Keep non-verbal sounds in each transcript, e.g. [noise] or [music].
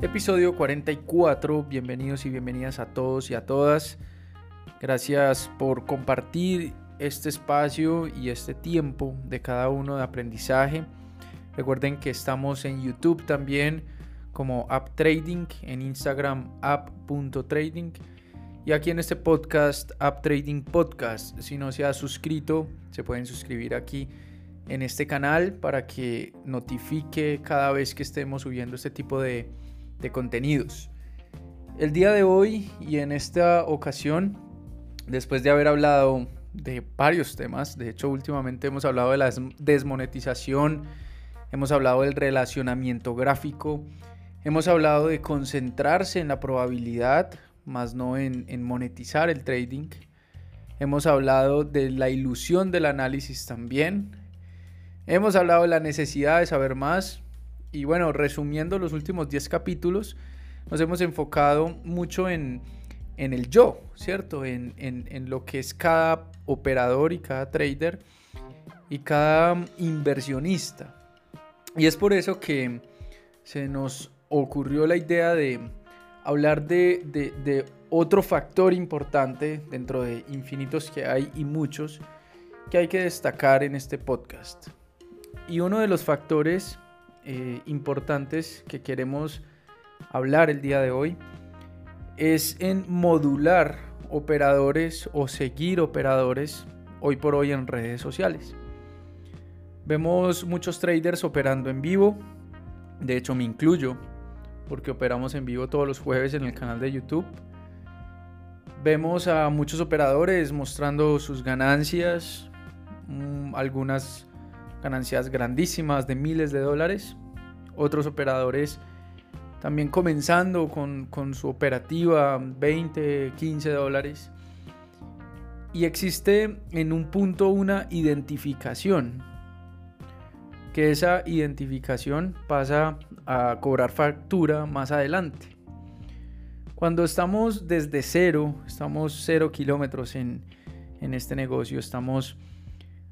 Episodio 44, bienvenidos y bienvenidas a todos y a todas. Gracias por compartir este espacio y este tiempo de cada uno de aprendizaje. Recuerden que estamos en YouTube también como App Trading, en Instagram app.trading y aquí en este podcast App Trading Podcast. Si no se ha suscrito, se pueden suscribir aquí en este canal para que notifique cada vez que estemos subiendo este tipo de de contenidos. El día de hoy y en esta ocasión, después de haber hablado de varios temas, de hecho últimamente hemos hablado de la desmonetización, hemos hablado del relacionamiento gráfico, hemos hablado de concentrarse en la probabilidad, más no en, en monetizar el trading. Hemos hablado de la ilusión del análisis también. Hemos hablado de la necesidad de saber más, y bueno, resumiendo los últimos 10 capítulos, nos hemos enfocado mucho en, el yo, ¿cierto? En, en, lo que es cada operador y cada trader y cada inversionista. Y es por eso que se nos ocurrió la idea de hablar de, de otro factor importante dentro de infinitos que hay y muchos que hay que destacar en este podcast. Y uno de los factores eh, importantes que queremos hablar el día de hoy es en modular operadores o seguir operadores hoy por hoy en redes sociales. Vemos muchos traders operando en vivo, de hecho me incluyo porque operamos en vivo todos los jueves en el canal de YouTube. Vemos a muchos operadores mostrando sus ganancias, mm, algunas ganancias grandísimas de miles de dólares. Otros operadores también comenzando con, su operativa 20, 15 dólares. Y existe en un punto una identificación. Que esa identificación pasa a cobrar factura más adelante. Cuando estamos desde cero, estamos cero kilómetros en, en este negocio, estamos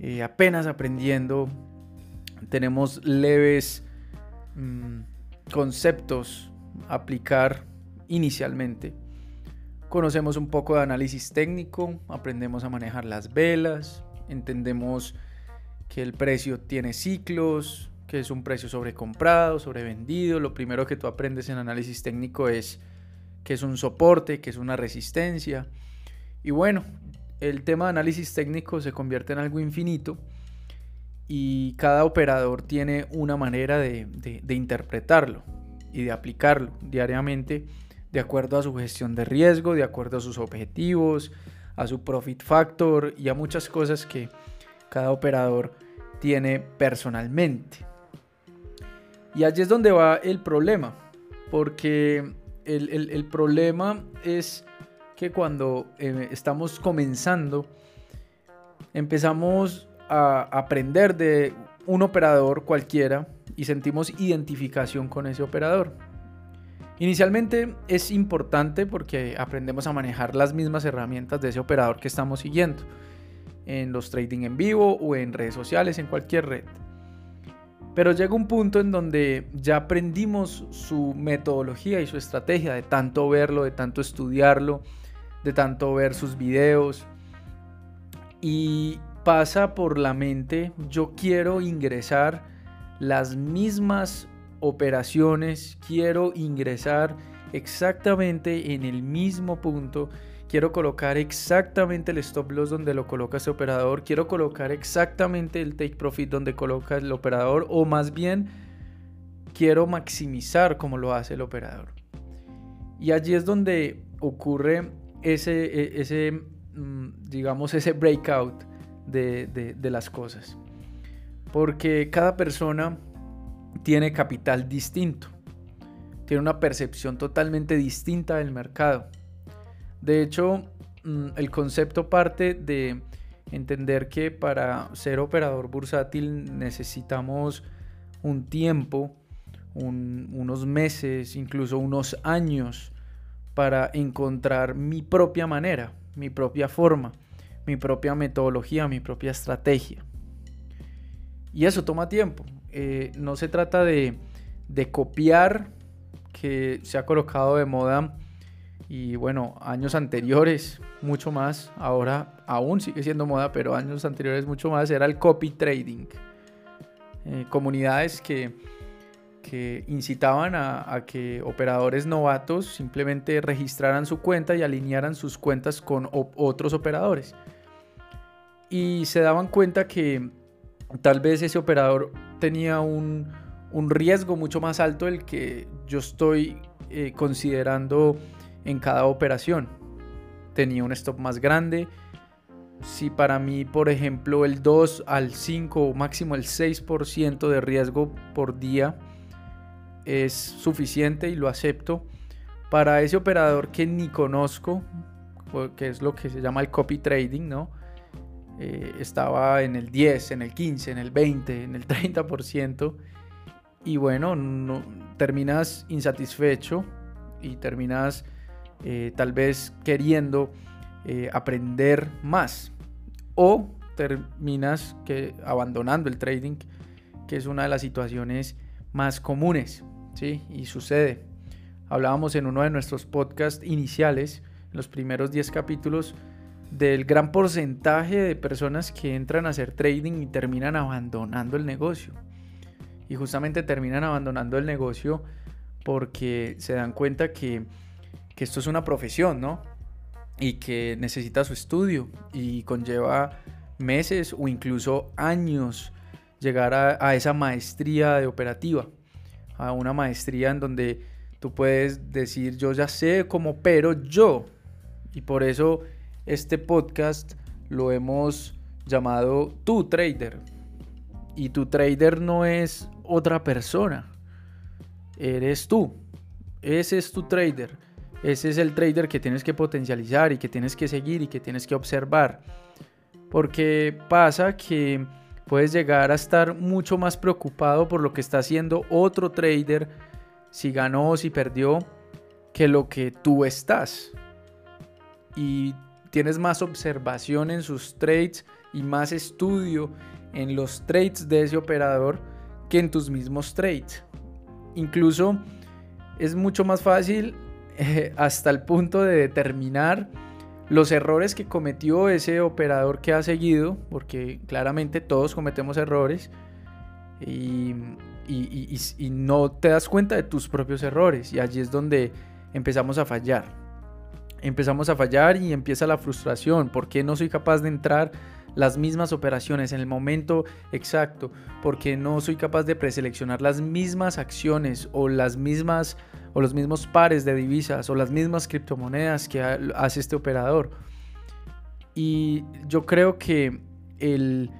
eh, apenas aprendiendo, tenemos leves mm, conceptos a aplicar inicialmente. Conocemos un poco de análisis técnico, aprendemos a manejar las velas, entendemos que el precio tiene ciclos, que es un precio sobrecomprado, sobrevendido. Lo primero que tú aprendes en análisis técnico es que es un soporte, que es una resistencia. Y bueno, el tema de análisis técnico se convierte en algo infinito y cada operador tiene una manera de, interpretarlo y de aplicarlo diariamente de acuerdo a su gestión de riesgo, de acuerdo a sus objetivos, a su profit factor y a muchas cosas que cada operador tiene personalmente. Y allí es donde va el problema, porque el problema es que cuando eh, estamos comenzando, empezamos a aprender de un operador cualquiera y sentimos identificación con ese operador. Inicialmente es importante porque aprendemos a manejar las mismas herramientas de ese operador que estamos siguiendo en los trading en vivo o en redes sociales, en cualquier red. Pero llega un punto en donde ya aprendimos su metodología y su estrategia de tanto verlo, de tanto estudiarlo, tanto ver sus videos. Y pasa por la mente, yo quiero ingresar las mismas operaciones, quiero ingresar exactamente en el mismo punto, quiero colocar exactamente el stop loss donde lo coloca ese operador, quiero colocar exactamente el take profit donde coloca el operador o más bien quiero maximizar como lo hace el operador. Y allí es donde ocurre ese, e, ese mm, digamos, ese breakout de, de, las cosas. Porque cada persona tiene capital distinto, tiene una percepción totalmente distinta del mercado. De hecho, mm, el concepto parte de entender que para ser operador bursátil necesitamos un tiempo, unos meses, incluso unos años para encontrar mi propia manera, mi propia forma, mi propia metodología, mi propia estrategia. Y eso toma tiempo. Eh, no se trata de, copiar que se ha colocado de moda y bueno, años anteriores mucho más, ahora aún sigue siendo moda, pero años anteriores mucho más, era el copy trading. Eh, comunidades que, que incitaban a, que operadores novatos simplemente registraran su cuenta y alinearan sus cuentas con otros operadores. Y se daban cuenta que tal vez ese operador tenía un, un riesgo mucho más alto del que yo estoy eh, considerando en cada operación. Tenía un stop más grande. Si para mí, por ejemplo, el 2 al 5 o máximo el 6% de riesgo por día es suficiente y lo acepto, para ese operador que ni conozco, que es lo que se llama el copy trading, ¿no? Eh, estaba en el 10, en el 15, en el 20, en el [laughs] 30%. Y bueno, no, terminas insatisfecho y terminas eh, tal vez queriendo eh, aprender más o terminas que, abandonando el trading, que es una de las situaciones más comunes, ¿sí? Y sucede. Hablábamos en uno de nuestros podcasts iniciales, en los primeros 10 capítulos, del gran porcentaje de personas que entran a hacer trading y terminan abandonando el negocio. Y justamente terminan abandonando el negocio porque se dan cuenta que que esto es una profesión, ¿no? Y que necesita su estudio y conlleva meses o incluso años llegar a, esa maestría de operativa, a una maestría en donde tú puedes decir yo ya sé cómo pero yo. Y por eso este podcast lo hemos llamado Tu Trader. Y tu trader no es otra persona, eres tú. Ese es tu trader. Ese es el trader que tienes que potencializar y que tienes que seguir y que tienes que observar. Porque pasa que puedes llegar a estar mucho más preocupado por lo que está haciendo otro trader, si ganó o si perdió, que lo que tú estás. Y tienes más observación en sus trades y más estudio en los trades de ese operador que en tus mismos trades. Incluso es mucho más fácil [laughs] hasta el punto de determinar los errores que cometió ese operador que ha seguido, porque claramente todos cometemos errores y, no te das cuenta de tus propios errores y allí es donde empezamos a fallar. Empezamos a fallar y empieza la frustración, porque no soy capaz de entrar las mismas operaciones en el momento exacto, porque no soy capaz de preseleccionar las mismas acciones o las mismas o los mismos pares de divisas o las mismas criptomonedas que hace este operador. Y yo creo que el,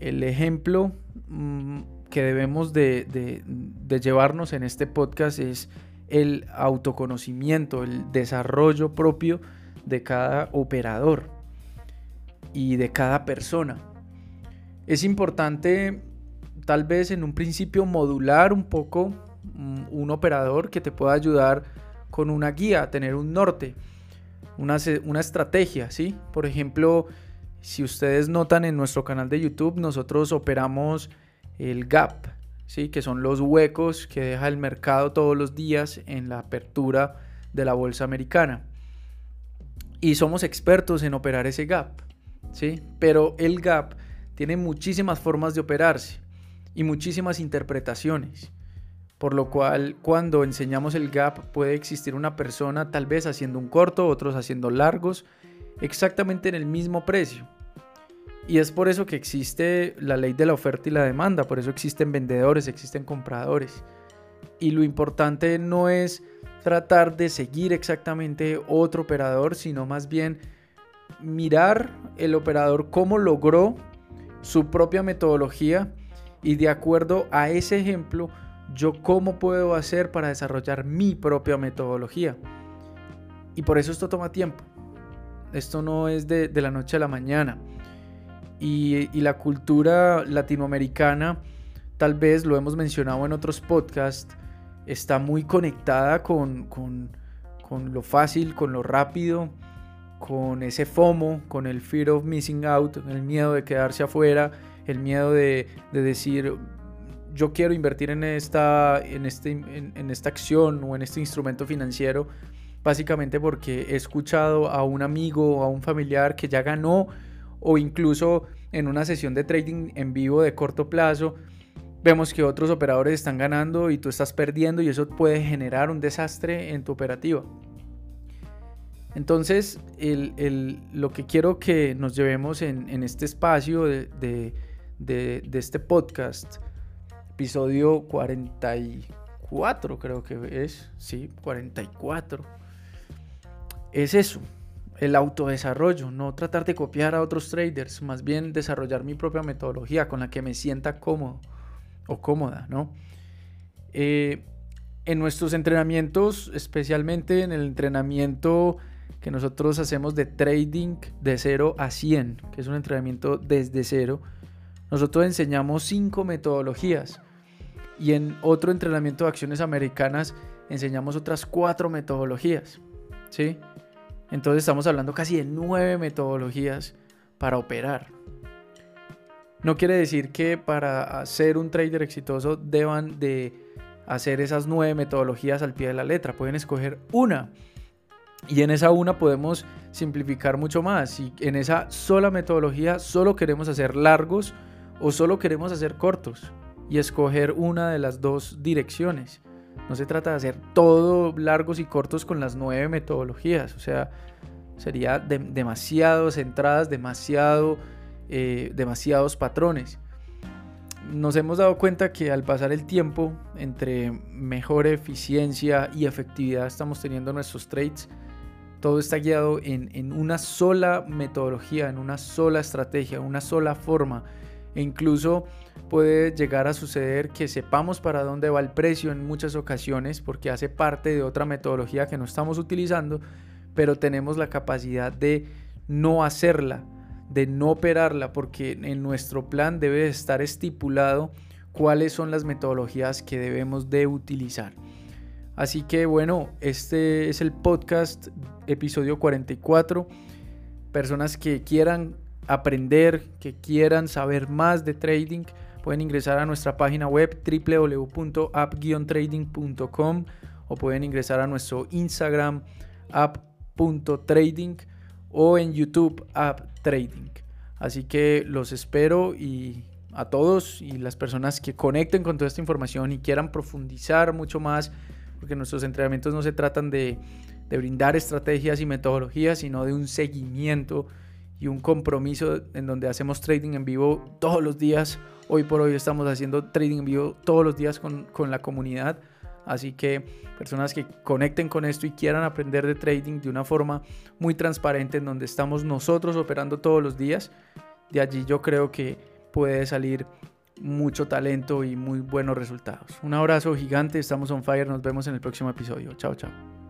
ejemplo mm, que debemos de, de llevarnos en este podcast es el autoconocimiento, el desarrollo propio de cada operador y de cada persona. Es importante tal vez en un principio modular un poco un operador que te pueda ayudar con una guía, tener un norte, una, una estrategia, ¿sí? Por ejemplo, si ustedes notan en nuestro canal de YouTube, nosotros operamos el gap, ¿sí? Que son los huecos que deja el mercado todos los días en la apertura de la bolsa americana. Y somos expertos en operar ese gap, ¿sí? Pero el gap tiene muchísimas formas de operarse y muchísimas interpretaciones. Por lo cual, cuando enseñamos el gap, puede existir una persona tal vez haciendo un corto, otros haciendo largos, exactamente en el mismo precio. Y es por eso que existe la ley de la oferta y la demanda, por eso existen vendedores, existen compradores. Y lo importante no es tratar de seguir exactamente otro operador, sino más bien mirar el operador cómo logró su propia metodología y de acuerdo a ese ejemplo yo cómo puedo hacer para desarrollar mi propia metodología. Y por eso esto toma tiempo. Esto no es de, la noche a la mañana. Y, la cultura latinoamericana, tal vez lo hemos mencionado en otros podcasts, está muy conectada con, lo fácil, con lo rápido, con ese FOMO, con el fear of missing out, el miedo de quedarse afuera, el miedo de, de decir yo quiero invertir en esta, en, este, en, esta acción o en este instrumento financiero, básicamente porque he escuchado a un amigo o a un familiar que ya ganó o incluso en una sesión de trading en vivo de corto plazo, vemos que otros operadores están ganando y tú estás perdiendo y eso puede generar un desastre en tu operativa. Entonces, lo que quiero que nos llevemos en, este espacio de, este podcast, episodio 44 creo que es, sí, 44, es eso, el autodesarrollo, no tratar de copiar a otros traders, más bien desarrollar mi propia metodología con la que me sienta cómodo o cómoda, ¿no? Eh, en nuestros entrenamientos, especialmente en el entrenamiento que nosotros hacemos de trading de 0 a 100, que es un entrenamiento desde cero, nosotros enseñamos cinco metodologías y en otro entrenamiento de acciones americanas enseñamos otras cuatro metodologías, ¿sí? Entonces estamos hablando casi de nueve metodologías para operar. No quiere decir que para ser un trader exitoso deban de hacer esas nueve metodologías al pie de la letra. Pueden escoger una y en esa una podemos simplificar mucho más. Y en esa sola metodología solo queremos hacer largos o solo queremos hacer cortos y escoger una de las dos direcciones. No se trata de hacer todo largos y cortos con las nueve metodologías. O sea, sería demasiadas entradas, demasiado, eh, demasiados patrones. Nos hemos dado cuenta que al pasar el tiempo, entre mejor eficiencia y efectividad estamos teniendo nuestros trades, todo está guiado en, una sola metodología, en una sola estrategia, una sola forma. E incluso puede llegar a suceder que sepamos para dónde va el precio en muchas ocasiones porque hace parte de otra metodología que no estamos utilizando, pero tenemos la capacidad de no hacerla, de no operarla, porque en nuestro plan debe estar estipulado cuáles son las metodologías que debemos de utilizar. Así que bueno, este es el podcast episodio 44. Personas que quieran aprender, que quieran saber más de trading, pueden ingresar a nuestra página web www.app-trading.com o pueden ingresar a nuestro Instagram app.trading o en YouTube app trading. Así que los espero y a todos y las personas que conecten con toda esta información y quieran profundizar mucho más porque nuestros entrenamientos no se tratan de, brindar estrategias y metodologías, sino de un seguimiento y un compromiso en donde hacemos trading en vivo todos los días. Hoy por hoy estamos haciendo trading en vivo todos los días con, con, la comunidad. Así que personas que conecten con esto y quieran aprender de trading de una forma muy transparente en donde estamos nosotros operando todos los días, de allí yo creo que puede salir mucho talento y muy buenos resultados. Un abrazo gigante, estamos on fire, nos vemos en el próximo episodio. Chao, chao.